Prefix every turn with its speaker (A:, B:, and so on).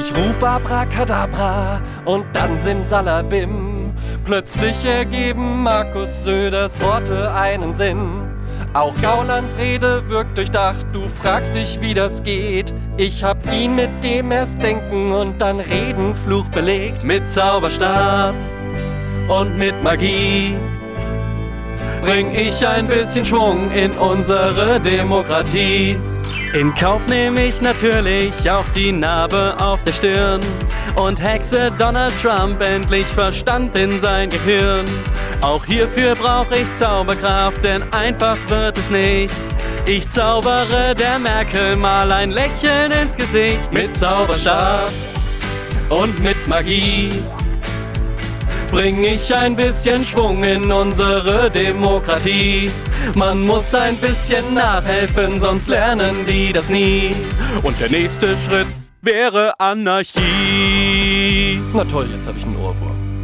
A: Ich ruf Abracadabra und dann Simsalabim. Plötzlich ergeben Markus Söders Worte einen Sinn. Auch Gaulands Rede wirkt durchdacht, du fragst dich, wie das geht. Ich hab ihn mit dem erst Denken und dann Reden Fluch belegt. Mit Zauberstab und mit Magie bring ich ein bisschen Schwung in unsere Demokratie. In Kauf nehme ich natürlich auch die Narbe auf der Stirn und hexe Donald Trump endlich Verstand in sein Gehirn. Auch hierfür brauche ich Zauberkraft, denn einfach wird es nicht. Ich zaubere der Merkel mal ein Lächeln ins Gesicht mit Zauberstab und mit Magie bring ich ein bisschen Schwung in unsere Demokratie. Man muss ein bisschen nachhelfen, sonst lernen die das nie. Und der nächste Schritt wäre Anarchie. Na toll, jetzt habe ich einen Ohrwurm.